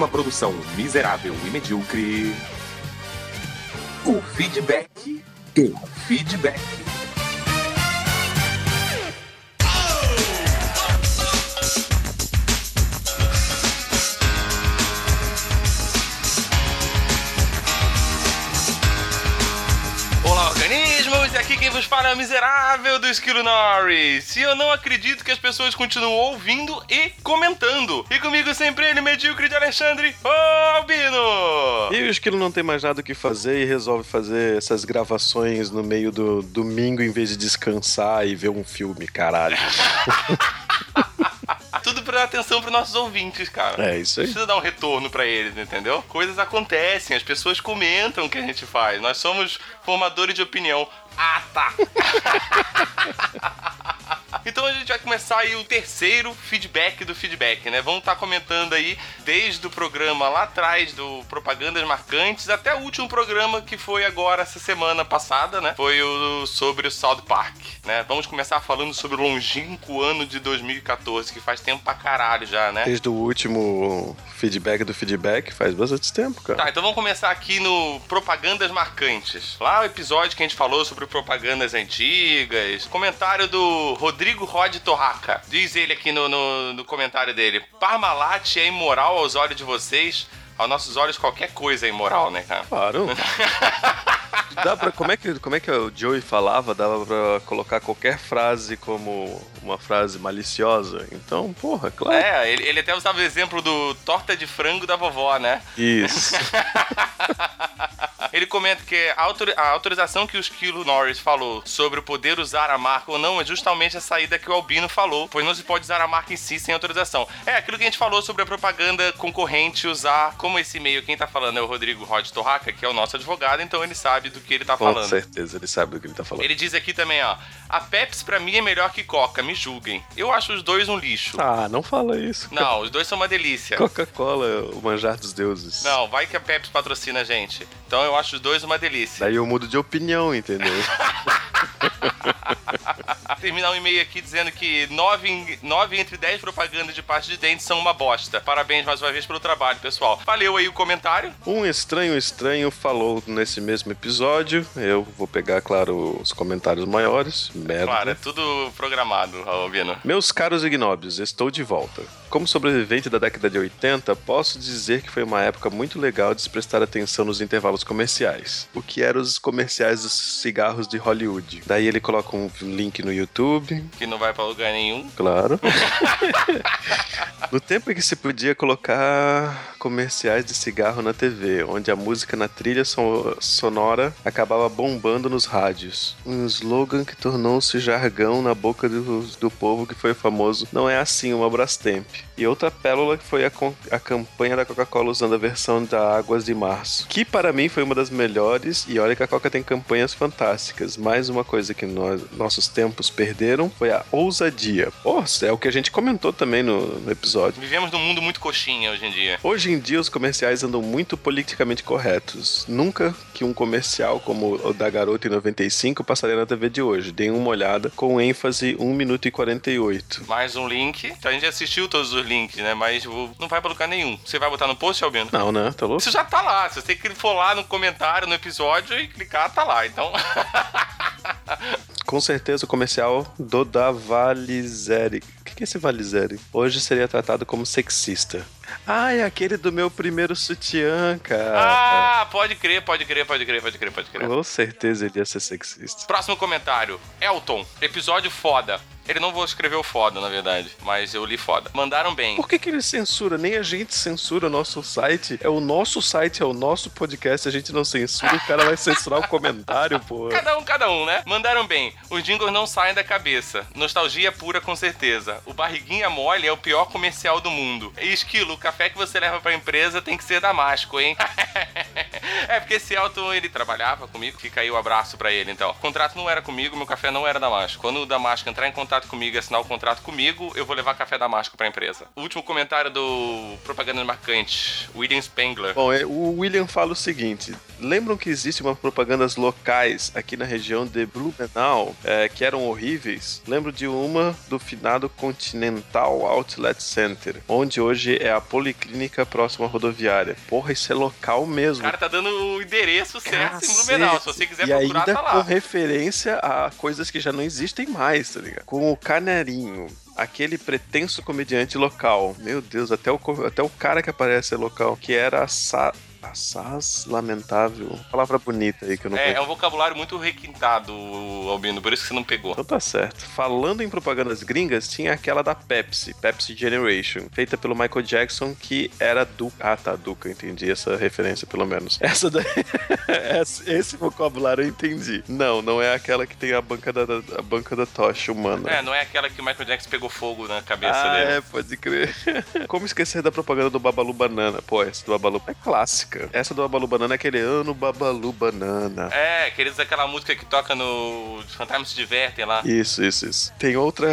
Uma produção miserável e medíocre. O feedback do feedback. Quem vos fala é o miserável do Esquilo Norris. E eu não acredito que as pessoas continuam ouvindo e comentando. E comigo sempre ele, medíocre de Alexandre, ô Albino! E o esquilo não tem mais nada o que fazer e resolve fazer essas gravações no meio do domingo em vez de descansar e ver um filme, caralho. Tudo pra dar atenção pros nossos ouvintes, cara. É isso aí. Precisa dar um retorno pra eles, entendeu? Coisas acontecem, as pessoas comentam o que a gente faz. Nós somos formadores de opinião. Ah, tá. Então a gente vai começar aí o terceiro feedback do feedback, né? Vamos estar comentando aí desde o programa lá atrás do Propagandas Marcantes até o último programa que foi agora essa semana passada, né? Foi o sobre o South Park, né? Vamos começar falando sobre o longínquo ano de 2014, que faz tempo pra caralho já, né? Desde o último feedback do feedback, faz bastante tempo, cara. Tá, então vamos começar aqui no Propagandas Marcantes. Lá o episódio que a gente falou sobre propagandas antigas. Comentário do Rodrigo Rod Torraca. Diz ele aqui no, no, no comentário dele: Parmalat é imoral aos olhos de vocês. Aos nossos olhos, qualquer coisa é imoral, né, cara? Claro. Dá pra, como, é que, como é que o Joey falava? Dava pra colocar qualquer frase como uma frase maliciosa? Então, porra, claro. É, ele, ele até usava o exemplo do torta de frango da vovó, né? Isso. Ele comenta que a, autori- a autorização que o Esquilo Norris falou sobre o poder usar a marca ou não é justamente a saída que o Albino falou, pois não se pode usar a marca em si sem autorização. É aquilo que a gente falou sobre a propaganda concorrente usar, como esse e-mail quem tá falando é o Rodrigo Rod Torraca, que é o nosso advogado, então ele sabe do que ele tá Com falando. certeza, ele sabe do que ele tá falando. Ele diz aqui também, ó, a Pepsi pra mim é melhor que Coca, me julguem. Eu acho os dois um lixo. Ah, não fala isso. Não, os dois são uma delícia. Coca-Cola, o manjar dos deuses. Não, vai que a Pepsi patrocina a gente. Então eu acho os dois uma delícia. Daí eu mudo de opinião, entendeu? Terminar um e-mail aqui dizendo que 9, em- nove entre 10 propagandas de pasta de dente são uma bosta. Parabéns mais uma vez pelo trabalho, pessoal. Valeu aí o comentário. Um estranho estranho falou nesse mesmo episódio. Eu vou pegar, claro, os comentários maiores. Merda. Claro, é tudo programado, Albino. Meus caros ignóbios, estou de volta. Como sobrevivente da década de 80, posso dizer que foi uma época muito legal de se prestar atenção nos intervalos comerciais. O que eram os comerciais dos cigarros de Hollywood. Daí ele coloca um link no YouTube, Que não vai pra lugar nenhum. claro. no tempo em que se podia colocar comerciais de cigarro na TV, onde a música na trilha so- sonora acabava bombando nos rádios. Um slogan que tornou-se jargão na boca do, do povo que foi famoso. Não é assim uma Brastemp. E outra pérola que foi a, a campanha da Coca-Cola usando a versão da Águas de Março, que para mim foi uma das melhores. E olha que a Coca tem campanhas fantásticas. Mais uma coisa que nós, nossos tempos perderam foi a ousadia. Pô, é o que a gente comentou também no, no episódio. Vivemos num mundo muito coxinha hoje em dia. Hoje em dia os comerciais andam muito politicamente corretos. Nunca que um comercial como o da Garota em 95 passaria na TV de hoje. Deem uma olhada com ênfase 1 minuto e 48. Mais um link. A gente assistiu todos os links, né? Mas não vai pra lugar nenhum. Você vai botar no post, Albino? Não, né? Tá louco? Isso já tá lá. Se você for lá no comentário, no episódio e clicar, tá lá. Então. Com certeza o comercial do da Valizere. O que é esse Valizere? Hoje seria tratado como sexista. Ah, é aquele do meu primeiro sutiã, cara. ah, pode crer, pode crer, pode crer, pode crer, pode crer. Com certeza ele ia ser sexista. Próximo comentário. Elton, episódio foda. Ele não vou escrever o foda, na verdade, mas eu li foda. Mandaram bem. Por que, que ele censura? Nem a gente censura o nosso site. É o nosso site, é o nosso podcast. A gente não censura, o cara vai censurar o comentário, pô. Cada um, cada um, né? Mandaram bem. Os jingles não saem da cabeça. Nostalgia pura, com certeza. O Barriguinha Mole é o pior comercial do mundo. E esquilo, o café que você leva pra empresa tem que ser damasco, hein? é, porque esse Elton, ele trabalhava comigo, fica aí o abraço pra ele, então. O contrato não era comigo, meu café não era Damasco. Quando o Damasco entrar em contato comigo e assinar o contrato comigo, eu vou levar café Damasco pra empresa. O último comentário do Propaganda Marcante, William Spengler. Bom, é, o William fala o seguinte: lembram que existem umas propagandas locais aqui na região de Blumenau é, que eram horríveis? Lembro de uma do finado Continental Outlet Center, onde hoje é a Policlínica próxima à rodoviária. Porra, isso é local mesmo. O cara tá dando o endereço certo Cacete. em Blumenau. Se você quiser e procurar, ainda tá com lá. referência a coisas que já não existem mais, tá ligado? Com o Canarinho. Aquele pretenso comediante local. Meu Deus, até o, até o cara que aparece é local. Que era Sa... Assaz lamentável. Palavra bonita aí que eu não É, conheço. é um vocabulário muito requintado, Albino, por isso que você não pegou. Então tá certo. Falando em propagandas gringas, tinha aquela da Pepsi, Pepsi Generation, feita pelo Michael Jackson, que era Duca. Ah, tá, Duca, entendi essa referência pelo menos. Essa daí. esse vocabulário eu entendi. Não, não é aquela que tem a banca da, a banca da tocha humana. É, não é aquela que o Michael Jackson pegou fogo na cabeça Ah, dele. é, pode crer. Como esquecer da propaganda do Babalu Banana? Pô, essa do Babalu é clássica. Essa do Babalu Banana é aquele ano Babalu Banana. É, queridos, aquela música que toca no Fantasmas se Divertem lá. Isso, isso, isso. Tem outra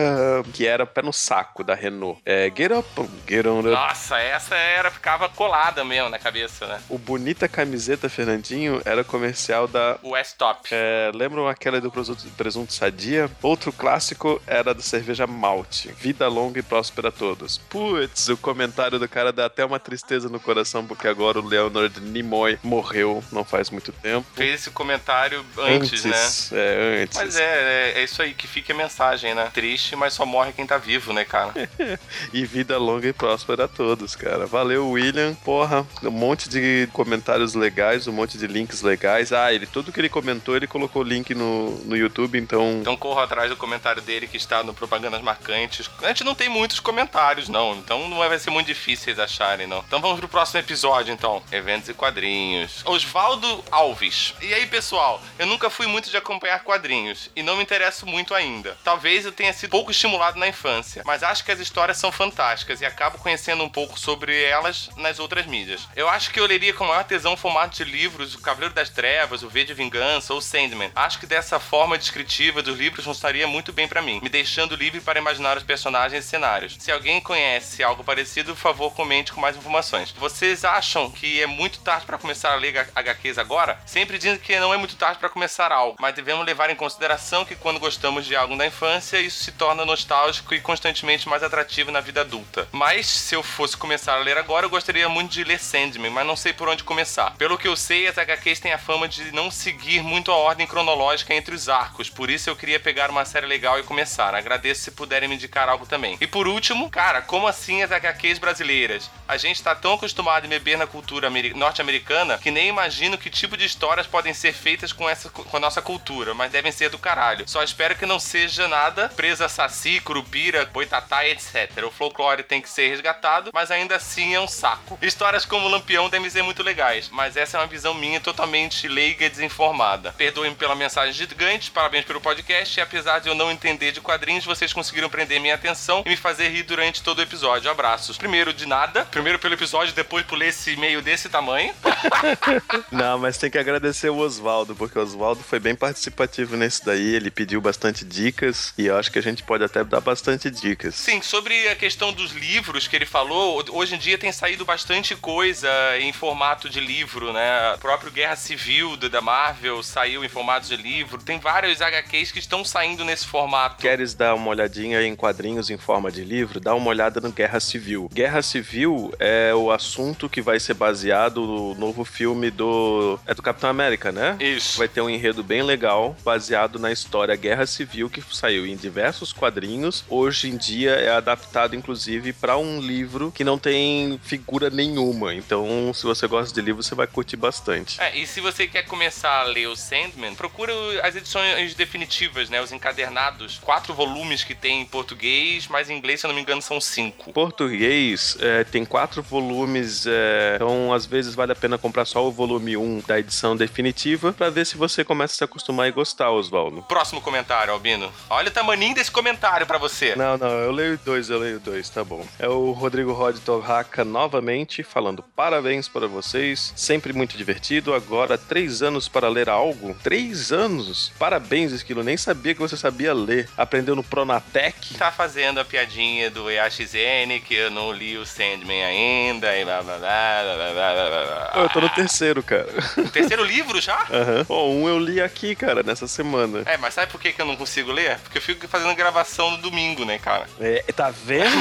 que era pé no saco da Renault. É Get Up, Get On Up. Nossa, essa era, ficava colada mesmo na cabeça, né? O Bonita Camiseta Fernandinho era comercial da. West Top. É, lembram aquela do presunto, presunto sadia? Outro clássico era da cerveja malte. Vida longa e próspera a todos. Putz, o comentário do cara dá até uma tristeza no coração, porque agora o Leonard Nimoy morreu não faz muito tempo. Fez esse comentário antes, né? É, antes. Mas é, é, é isso aí que fica a mensagem, né? Triste, mas só morre quem tá vivo, né, cara? E vida longa e próspera a todos, cara. Valeu, William. Porra, um monte de comentários legais, um monte de links legais. Ah, ele tudo que ele comentou, ele colocou link no, no YouTube, então. Então corro atrás do comentário dele que está no Propagandas Marcantes. A gente não tem muitos comentários, não. Então não vai ser muito difícil vocês acharem, não. Então vamos pro próximo episódio, então. E quadrinhos. Osvaldo Alves. E aí, pessoal? Eu nunca fui muito de acompanhar quadrinhos. E não me interesso muito ainda. Talvez eu tenha sido pouco estimulado na infância. Mas acho que as histórias são fantásticas e acabo conhecendo um pouco sobre elas nas outras mídias. Eu acho que eu leria com maior tesão o formato de livros O Cavaleiro das Trevas, O V de Vingança ou Sandman. Acho que dessa forma descritiva dos livros funcionaria muito bem pra mim, me deixando livre para imaginar os personagens e cenários. Se alguém conhece algo parecido, por favor, comente com mais informações. Vocês acham que é muito tarde para começar a ler HQs agora? Sempre dizem que não é muito tarde para começar algo, mas devemos levar em consideração que quando gostamos de algo da infância, isso se torna nostálgico e constantemente mais atrativo na vida adulta. Mas se eu fosse começar a ler agora, eu gostaria muito de ler Sandman, mas não sei por onde começar. Pelo que eu sei, as HQs têm a fama de não seguir muito a ordem cronológica entre os arcos, por isso eu queria pegar uma série legal e começar. Agradeço se puderem me indicar algo também. E por último, cara, como assim as HQs brasileiras? A gente tá tão acostumado em beber na cultura ameri- norte-americana que nem imagino que tipo de histórias podem ser feitas com essa com a nossa cultura, mas devem ser do caralho. Só espero que não seja nada presa saci, curupira, boitatá etc. O folclore tem que ser resgatado, mas ainda assim é um saco. Histórias como Lampião devem ser muito legais, mas essa é uma visão minha totalmente leiga e desinformada. Perdoem pela mensagem gigante, parabéns pelo podcast, e apesar de eu não entender de quadrinhos, vocês conseguiram prender minha atenção e me fazer rir durante todo o episódio. Abraços. Primeiro de nada, primeiro pelo episódio, depois por ler esse e-mail desse tamanho. Não, mas tem que agradecer o Oswaldo, porque o Oswaldo foi bem participativo nesse daí. Ele pediu bastante dicas e eu acho que a gente pode até dar bastante dicas. Sim, sobre a questão dos livros que ele falou, hoje em dia tem saído bastante coisa em formato de livro, né? O próprio Guerra Civil da Marvel saiu em formato de livro. Tem vários HQs que estão saindo nesse formato. Queres dar uma olhadinha em quadrinhos em forma de livro? Dá uma olhada no Guerra Civil. Guerra Civil é o assunto que vai ser baseado no novo filme do. É do Capitão América, né? Isso. Vai ter um enredo bem legal, baseado na história Guerra Civil, que saiu em diversos quadrinhos. Hoje em dia é adaptado, inclusive, para um livro que não tem figura nenhuma. Então, se você gosta de livro, você vai curtir bastante. É, e se você quer começar a ler o Sandman, procura as edições definitivas, né? Os encadernados. Quatro volumes que tem em português, mas em inglês, se eu não me engano, são cinco. Português é, tem quatro volumes, é, então às vezes vezes vale a pena comprar só o volume 1 da edição definitiva para ver se você começa a se acostumar e gostar, Oswaldo. Próximo comentário, Albino. Olha o tamaninho desse comentário para você. Não, não, eu leio dois, eu leio dois, tá bom. É o Rodrigo Rod Torraca novamente falando parabéns para vocês, sempre muito divertido. Agora, três anos para ler algo? Três anos? Parabéns, Esquilo, nem sabia que você sabia ler. Aprendeu no Pronatec? Tá fazendo a piadinha do EAXN, que eu não li o Sandman ainda, e blá blá blá blá blá blá Eu tô no terceiro, cara. Terceiro livro já? Aham. Ó, um eu li aqui, cara, nessa semana. É, mas sabe por que que eu não consigo ler? Porque eu fico fazendo gravação no domingo, né, cara? É, tá vendo?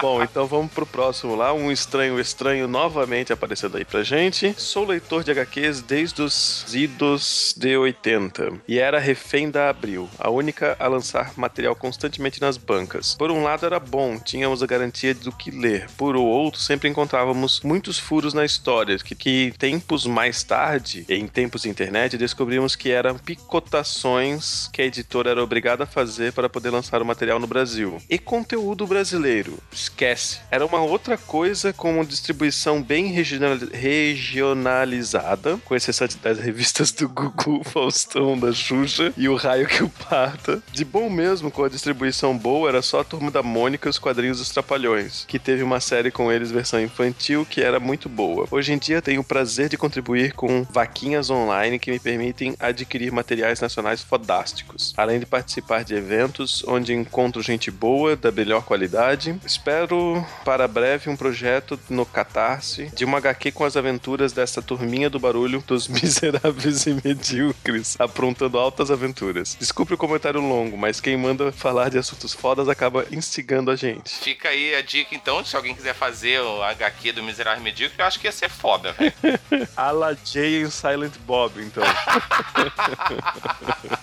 Bom, então vamos pro próximo lá. Um estranho estranho novamente aparecendo aí pra gente. Sou leitor de HQs desde os idos de 80 e era refém da Abril, a única a lançar material constantemente nas bancas. Por um lado era bom, tínhamos a garantia do que ler. Por outro, sempre encontrávamos muitos furos na história, que, que tempos mais tarde, em tempos de internet, descobrimos que eram picotações que a editora era obrigada a fazer para poder lançar o material no Brasil. E conteúdo brasileiro? Esquece. Era uma outra coisa com uma distribuição bem regional- regionalizada, com exceção das revistas do Gugu, Faustão, da Xuxa e o Raio que o Parta. De bom mesmo, com a distribuição boa, era só a Turma da Mônica e os quadrinhos dos Trapalhões, que teve uma série com eles versão infantil que era muito boa. Hoje em dia tenho o prazer de contribuir com vaquinhas online que me permitem adquirir materiais nacionais fodásticos, além de participar de eventos onde encontro gente boa, da melhor qualidade. Espero para breve um projeto no Catarse de uma HQ com as aventuras dessa turminha do barulho dos miseráveis e medíocres, aprontando altas aventuras. Desculpe o comentário longo, mas quem manda falar de assuntos fodas acaba instigando a gente. Fica aí a dica, então, se alguém quiser fazer o HQ do Miserável Medíocre, eu acho que ia ser foda, velho. Ala Jay e Silent Bob, então.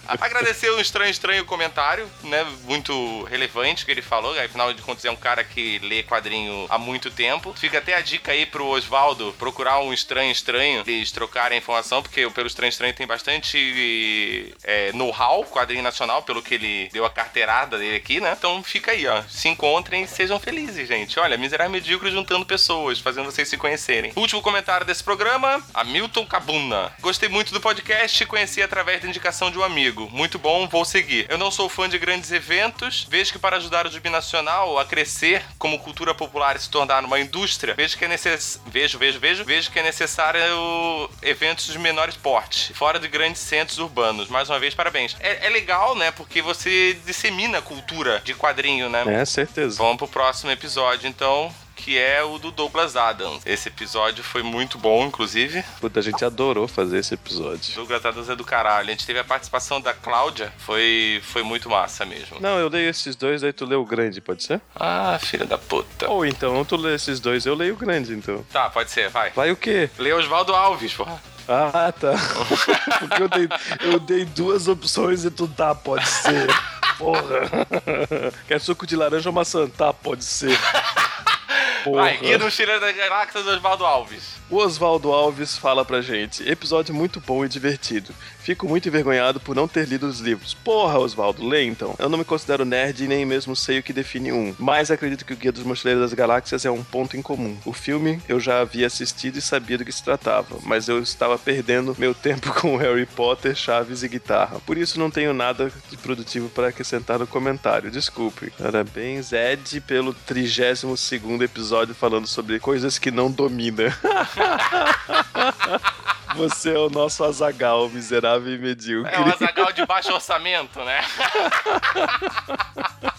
Agradecer o estranho, estranho comentário, né? Muito relevante que ele falou. Afinal de contas, é um cara que lê quadrinho há muito tempo. Fica até a dica aí pro Oswaldo procurar um estranho, estranho, eles trocarem a informação, porque pelo estranho, estranho tem bastante é, know-how, quadrinho nacional, pelo que ele deu a carteirada dele aqui, né? Então fica aí, ó. Se encontrem e sejam felizes, gente. Olha, Miserável Medíocre juntando pessoas, fazendo vocês se conhecerem. Último comentário desse programa, Hamilton Cabuna. Gostei muito do podcast e conheci através da indicação de um amigo. Muito bom, vou seguir. Eu não sou fã de grandes eventos, vejo que para ajudar o binacional a crescer como cultura popular e se tornar uma indústria, vejo que é necess... vejo, vejo, vejo, vejo que é necessário eventos de menor porte, fora de grandes centros urbanos. Mais uma vez, parabéns. É, é legal, né? Porque você dissemina a cultura de quadrinho, né? É, certeza. Vamos pro próximo episódio, então. Que é o do Douglas Adams. Esse episódio foi muito bom, inclusive. Puta, a gente adorou fazer esse episódio. Douglas Adams é do caralho. A gente teve a participação da Cláudia. Foi, foi muito massa mesmo. Não, eu leio esses dois, aí tu lê o grande, pode ser? Ah, filha da puta. Ou então, tu lê esses dois, eu leio o grande, então. Tá, pode ser, vai. Vai o quê? Lê Oswaldo Alves, porra. Ah, tá. Porque eu dei, eu dei duas opções e tu tá, pode ser. Porra. Quer suco de laranja ou maçã? Tá, pode ser. Porra. Vai, Guia do Mochileiro da Galáxia do Oswaldo Alves. O Oswaldo Alves fala pra gente: episódio muito bom e divertido. Fico muito envergonhado por não ter lido os livros. Porra, Oswaldo, lê então. Eu não me considero nerd e nem mesmo sei o que define um, mas acredito que o Guia dos Mochileiros das Galáxias é um ponto em comum. O filme eu já havia assistido e sabia do que se tratava, mas eu estava perdendo meu tempo com Harry Potter, Chaves e guitarra. Por isso não tenho nada de produtivo para acrescentar no comentário. Desculpe. Parabéns, Ed, pelo 32 segundo episódio falando sobre coisas que não domina. Você é o nosso Azagal, miserável e medíocre. É o Azagal de baixo orçamento, né?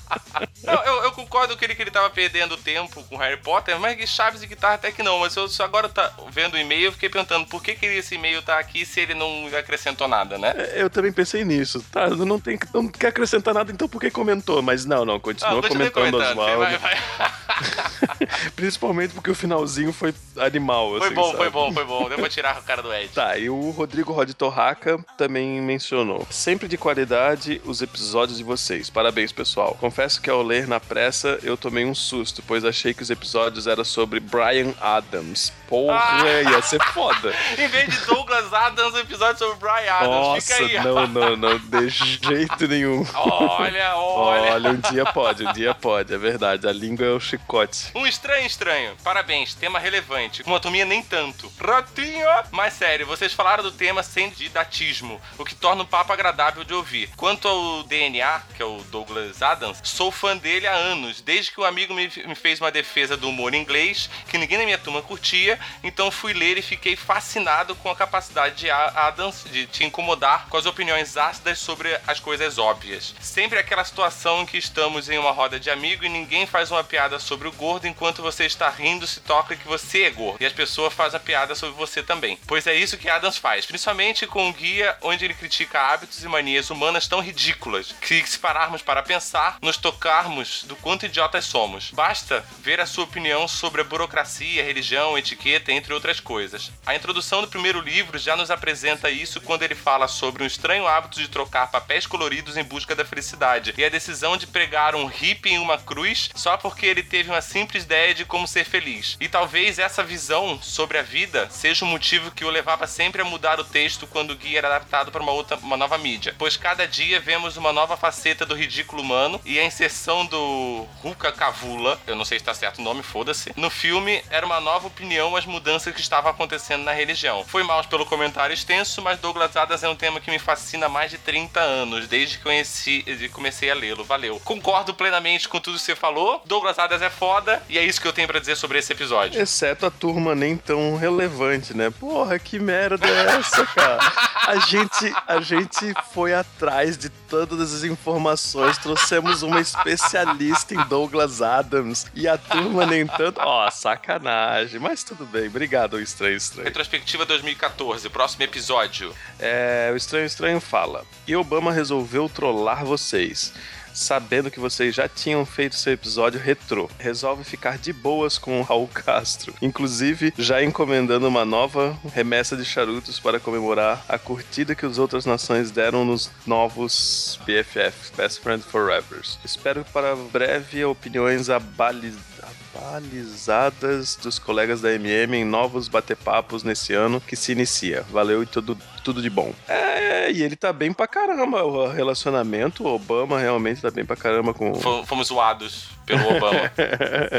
Não, eu, eu concordo que ele, que ele tava perdendo tempo com Harry Potter, mas Chaves e guitarra até que não. Mas eu só agora tá vendo o e-mail, eu fiquei perguntando por que, que esse e-mail tá aqui se ele não acrescentou nada, né? É, Eu também pensei nisso. Tá, não, tem, não quer acrescentar nada, então por que comentou? Mas não, não, continua Ah, comentando, Oswaldo. vai, vai. Principalmente porque o finalzinho foi animal, Foi assim, bom, sabe? foi bom, foi bom. Deu pra tirar o cara do Ed. Tá, e o Rodrigo Rod Torraca também mencionou. Sempre de qualidade os episódios de vocês. Parabéns, pessoal. Confesso que ao ler na pressa eu tomei um susto, pois achei que os episódios eram sobre Brian Adams. Porra, ah. ia ser foda. em vez de Douglas Adams, um episódio sobre Brian Adams. Nossa, Fica aí. não, não, não, de jeito nenhum. Olha, olha. Olha, um dia pode, um dia pode, é verdade. A língua é o chicote. Um estranho, estranho. Parabéns, tema relevante. Com anatomia nem tanto. Ratinho! Mas sério, vocês falaram do tema sem didatismo, o que torna o papo agradável de ouvir. Quanto ao DNA, que é o Douglas Adams, sou fã dele há anos, desde que o um amigo me, me fez uma defesa do humor inglês, que ninguém na minha turma curtia, então fui ler e fiquei fascinado com a capacidade de Adams de te incomodar com as opiniões ácidas sobre as coisas óbvias. Sempre aquela situação em que estamos em uma roda de amigo e ninguém faz uma piada sobre o gordo enquanto você está rindo se toca que você é gordo. E as pessoas fazem a piada sobre você também. Pois é isso que Adams faz, principalmente com o guia onde ele critica hábitos e manias humanas tão ridículas que se pararmos para pensar, nos tocarmos do quanto idiotas somos. Basta ver a sua opinião sobre a burocracia, religião, etiqueta, entre outras coisas. A introdução do primeiro livro já nos apresenta isso quando ele fala sobre um estranho hábito de trocar papéis coloridos em busca da felicidade e a decisão de pregar um hippie em uma cruz só porque ele teve uma simples ideia de como ser feliz. E talvez essa visão sobre a vida seja o motivo que o levava sempre a mudar o texto quando o guia era adaptado para uma outra, uma nova mídia. Pois cada dia vemos uma nova faceta do ridículo humano e a inserção do Ruka Kavula, eu não sei se está certo o nome, foda-se, no filme era uma nova opinião às mudanças que estavam acontecendo na religião. Foi mal pelo comentário extenso, mas Douglas Adams é um tema que me fascina há mais de 30 anos, desde que conheci, comecei a lê-lo. Valeu. Concordo plenamente com tudo que você falou. Douglas Adams é foda e é isso que eu tenho para dizer sobre esse episódio. Exceto a turma nem tão relevante, né? Porra, que merda é essa, cara? A gente, a gente foi atrás de todas as informações, trouxemos uma especialista em Douglas Adams e a turma nem tanto. Ó, oh, sacanagem, mas tudo bem. Obrigado, Estranho Estranho. Retrospectiva 2014, próximo episódio. É, o Estranho Estranho fala: E Obama resolveu trollar vocês sabendo que vocês já tinham feito seu episódio retrô. Resolve ficar de boas com o Raul Castro, inclusive já encomendando uma nova remessa de charutos para comemorar a curtida que as outras nações deram nos novos BFF, Best Friend Forever. Espero para breve opiniões abalizadas atualizadas dos colegas da MM em novos bate-papos nesse ano que se inicia. Valeu e tudo, tudo de bom. É, e ele tá bem pra caramba. O relacionamento, o Obama realmente tá bem pra caramba com. Fomos zoados pelo Obama.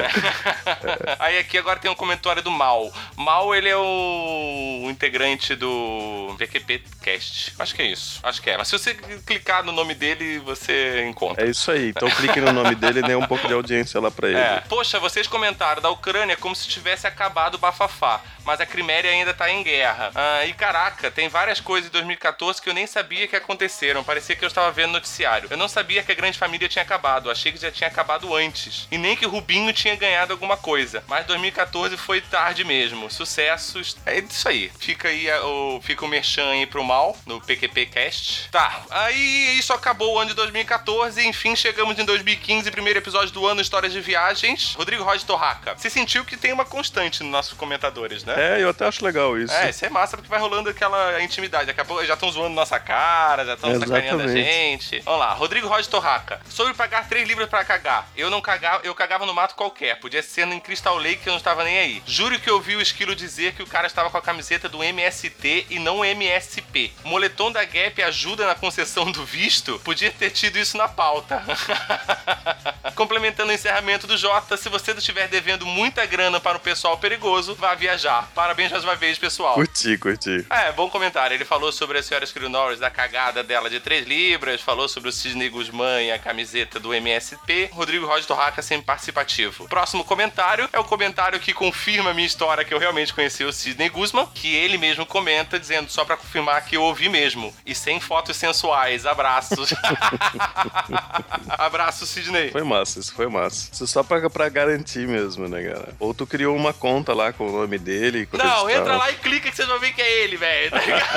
Aí aqui agora tem um comentário do Mal. Mal, ele é o integrante do VQP Cast. Acho que é isso. Acho que é. Mas se você clicar no nome dele, você encontra. É isso aí. Então clique no nome dele e dê um pouco de audiência lá pra ele. É. Poxa, vocês comentaram da Ucrânia como se tivesse acabado o bafafá, mas a Crimeia ainda tá em guerra. Ah, e caraca, tem várias coisas em 2014 que eu nem sabia que aconteceram. Parecia que eu estava vendo noticiário. Eu não sabia que a Grande Família tinha acabado. Achei que já tinha acabado antes. E nem que o Rubinho tinha ganhado alguma coisa. Mas 2014 foi tarde mesmo. Sucessos. É isso aí. Fica aí o, fica o merchan aí pro mal no PQP Cast. Tá. Aí isso acabou o ano de 2014. Enfim, chegamos em 2015, primeiro episódio do ano Histórias de Viagens. Rodrigo Roger Torraca. Você sentiu que tem uma constante nos nossos comentadores, né? É, eu até acho legal isso. É, isso é massa porque vai rolando aquela intimidade. Daqui a pouco já estão zoando nossa cara, já estão sacaneando a gente. Vamos lá, Rodrigo Roger Torraca. Sobre pagar três livros para cagar. Eu não cagava, eu cagava no mato qualquer. Podia ser em Crystal Lake que eu não estava nem aí. Juro que eu vi o esquilo dizer que o cara estava com a camiseta do MST e não MSP. Moletom da Gap ajuda na concessão do visto? Podia ter tido isso na pauta. Complementando o encerramento do Jota, se você estiver devendo muita grana para o pessoal perigoso, vá viajar. Parabéns mais uma vez, pessoal. Curti, curti. É, bom comentário. Ele falou sobre a senhora Skrill Norris, da cagada dela de 3 libras, falou sobre o Sidney Guzmán e a camiseta do MSP. Rodrigo Roger Torraca sempre participativo. Próximo comentário é o comentário que confirma a minha história que eu realmente conheci o Sidney Guzman, que ele mesmo comenta dizendo só para confirmar que eu ouvi mesmo e sem fotos sensuais. Abraços. Abraço, Sidney. Foi massa, isso foi massa. Isso só pra, pra garantir mesmo, né, cara? Ou tu criou uma conta lá com o nome dele. Não, entra lá e clica que vocês vão ver que é ele, velho. Tá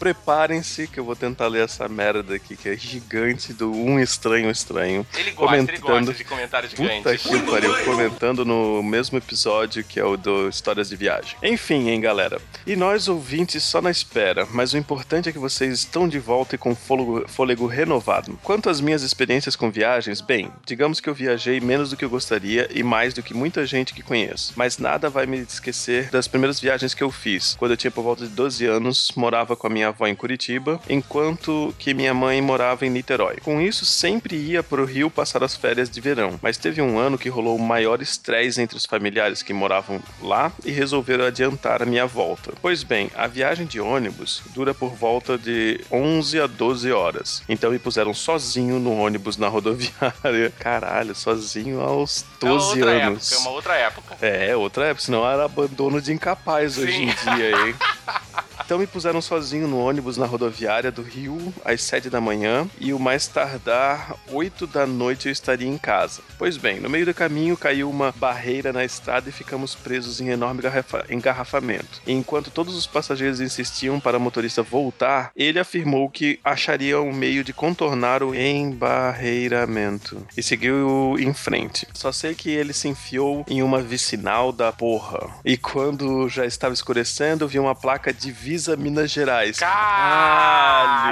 preparem-se que eu vou tentar ler essa merda aqui, que é gigante do Um Estranho Estranho. Ele gosta, ele gosta de comentários gigantes. Puta que pariu, comentando no mesmo episódio que é o do Histórias de Viagem. Enfim, hein, galera. E nós, ouvintes, só na espera, mas o importante é que vocês estão de volta e com fôlego, fôlego renovado. Quanto às minhas experiências com viagens, bem, digamos que eu viajei menos do que eu gostaria e mais do que muita gente que conheço. Mas nada vai me esquecer das primeiras viagens que eu fiz. Quando eu tinha por volta de 12 anos, morava com a minha avó em Curitiba, enquanto que minha mãe morava em Niterói. Com isso, sempre ia pro Rio passar as férias de verão. Mas teve um ano que rolou o maior estresse entre os familiares que moravam lá e resolveram adiantar a minha volta. Pois bem, a viagem de ônibus dura por volta de 11 a 12 horas. Então me puseram sozinho no ônibus na rodoviária. Caralho, sozinho aos 12 é outra anos. Época, é uma outra época. É, outra época, senão era abandono de incapaz hoje Sim. em dia, hein? Então me puseram sozinho no ônibus na rodoviária do Rio às 7 da manhã e o mais tardar 8 da noite eu estaria em casa. Pois bem, no meio do caminho caiu uma barreira na estrada e ficamos presos em enorme garrafa- engarrafamento. E enquanto todos os passageiros insistiam para o motorista voltar, ele afirmou que acharia um meio de contornar o embarreiramento e seguiu em frente. Só sei que ele se enfiou em uma vicinal da porra. E quando já estava escurecendo, vi uma placa Divisa Minas Gerais. Caralho!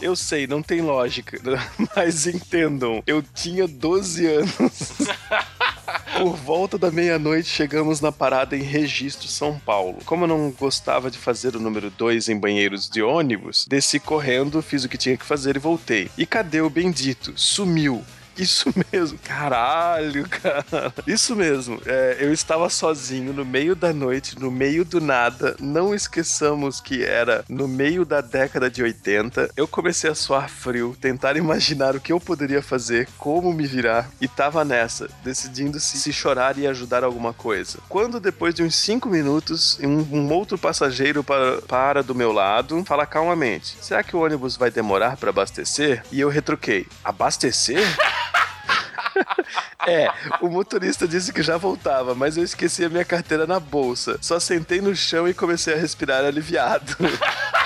Eu sei, não tem lógica, mas entendam, eu tinha 12 anos. Por volta da meia-noite, chegamos na parada em Registro, São Paulo. Como eu não gostava de fazer o número 2 em banheiros de ônibus, desci correndo, fiz o que tinha que fazer e voltei. E cadê o bendito? Sumiu. Isso mesmo, caralho, cara. Isso mesmo. É, eu estava sozinho no meio da noite, no meio do nada. Não esqueçamos que era no meio da década de 80. Eu comecei a suar frio, tentar imaginar o que eu poderia fazer, como me virar, e tava nessa, decidindo se, se chorar e ajudar alguma coisa. Quando depois de uns 5 minutos, um, um outro passageiro para, para do meu lado, fala calmamente: Será que o ônibus vai demorar para abastecer? E eu retruquei: Abastecer? É, o motorista disse que já voltava, mas eu esqueci a minha carteira na bolsa. Só sentei no chão e comecei a respirar aliviado.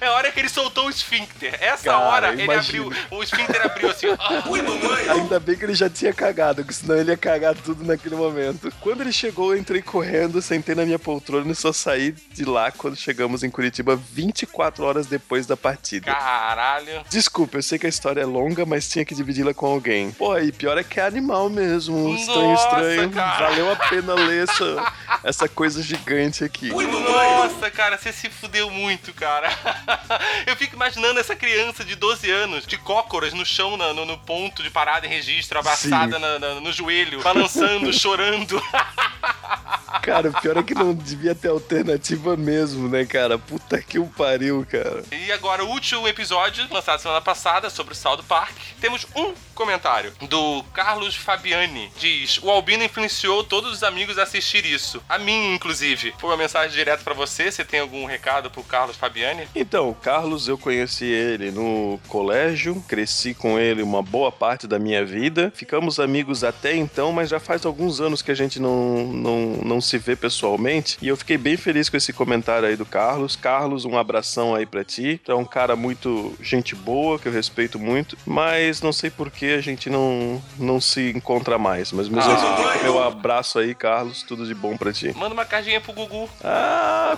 É hora que ele soltou o esfíncter. Essa Cara, hora ele abriu. O esfíncter abriu assim. ah, Ainda bem que ele já tinha cagado, porque senão ele ia cagar tudo naquele momento. Quando ele chegou, eu entrei correndo, sentei na minha poltrona e só saí de lá quando chegamos em Curitiba 24 horas depois da partida. Caralho. Desculpa, eu sei que a história é longa, mas tinha que dividi-la com alguém. Pô, e pior é que é animal mesmo. Estranho, Nossa, estranho. cara. Valeu a pena ler essa, essa coisa gigante aqui. Nossa, cara, você se fudeu muito, cara. Eu fico imaginando essa criança de 12 anos, de cócoras no chão, na- no, no ponto de parada em registro, abraçada na- na- no joelho, balançando, chorando. Cara, o pior é que não devia ter alternativa mesmo, né, cara? Puta que o pariu, cara. E agora, o último episódio, lançado semana passada, sobre o Saldo Park. Temos um comentário do Carlos Fabiani. Diz: O Albino influenciou todos os amigos a assistir isso. A mim, inclusive. Foi uma mensagem direta pra você. Você tem algum recado pro Carlos Fabiani? Então, o Carlos, eu conheci ele no colégio, cresci com ele uma boa parte da minha vida. Ficamos amigos até então, mas já faz alguns anos que a gente não, não, não se vê pessoalmente. E eu fiquei bem feliz com esse comentário aí do Carlos. Carlos, um abração aí pra ti. Tu é um cara muito gente boa, que eu respeito muito, mas não sei por que a gente não, não se encontra mais. Mas mesmo assim, meu abraço aí, Carlos. Tudo de bom pra ti. Manda uma cartinha pro Gugu. Ah,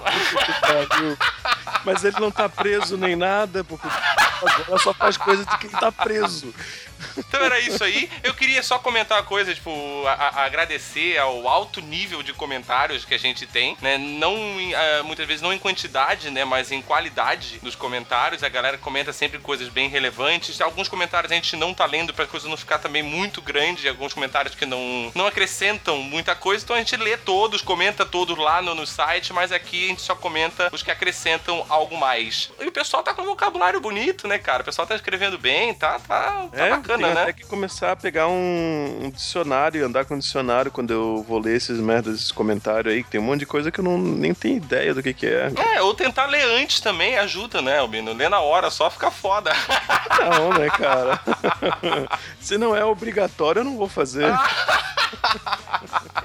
pariu. Mas ele não tá preso nem nada, porque agora só faz coisa de quem tá preso. Então era isso aí. Eu queria só comentar uma coisa, tipo, a- a- agradecer ao alto nível de comentários que a gente tem, né? Não, em, ah, muitas vezes não em quantidade, né? Mas em qualidade dos comentários. A galera comenta sempre coisas bem relevantes. Alguns comentários a gente não tá lendo pra coisa não ficar também muito grande. Alguns comentários que não, não acrescentam muita coisa. Então a gente lê todos, comenta todos lá no, no site, mas aqui a gente só comenta os que acrescentam algo mais. E o pessoal tá com um vocabulário bonito, né, cara? O pessoal tá escrevendo bem, tá, tá, tá É, bacana, tem né? até que começar a pegar um, um dicionário e andar com um dicionário quando eu vou ler esses merdas, esses comentários aí, que tem um monte de coisa que eu não, nem tenho ideia do que que é. É, ou tentar ler antes também ajuda, né, Albino? Ler na hora, só fica foda. Não, né, cara? Se não é obrigatório, eu não vou fazer.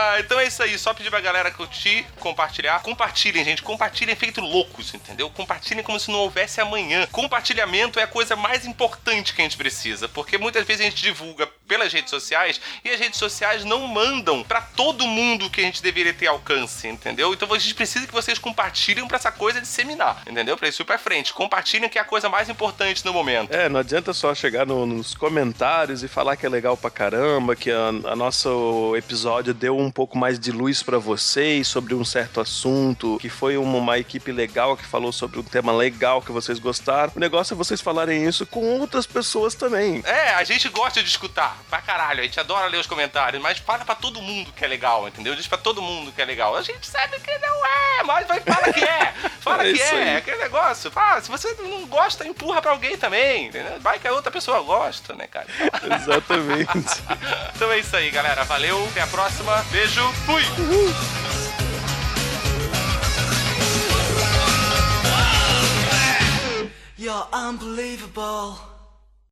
Ah, então é isso aí. Só pedir pra galera curtir, compartilhar. Compartilhem, gente. Compartilhem feito loucos, entendeu? Compartilhem como se não houvesse amanhã. Compartilhamento é a coisa mais importante que a gente precisa, porque muitas vezes a gente divulga pelas redes sociais e as redes sociais não mandam para todo mundo que a gente deveria ter alcance, entendeu? Então a gente precisa que vocês compartilhem para essa coisa disseminar, entendeu? Para isso ir pra frente. Compartilhem que é a coisa mais importante no momento. É, não adianta só chegar no, nos comentários e falar que é legal pra caramba, que a, a nosso episódio deu um pouco mais de luz para vocês sobre um certo assunto, que foi uma, uma equipe legal que falou sobre um tema legal que vocês gostaram. O negócio é vocês falarem isso com outras pessoas também. É, a gente gosta de escutar pra caralho, a gente adora ler os comentários, mas fala pra todo mundo que é legal, entendeu? Diz pra todo mundo que é legal. A gente sabe que não é, mas vai, fala que é. Fala é que é, aí. aquele negócio. Fala, se você não gosta, empurra pra alguém também, entendeu? Vai que a outra pessoa gosta, né, cara? Exatamente. então é isso aí, galera. Valeu, até a próxima. Beijo, fui! Uhul. You're unbelievable.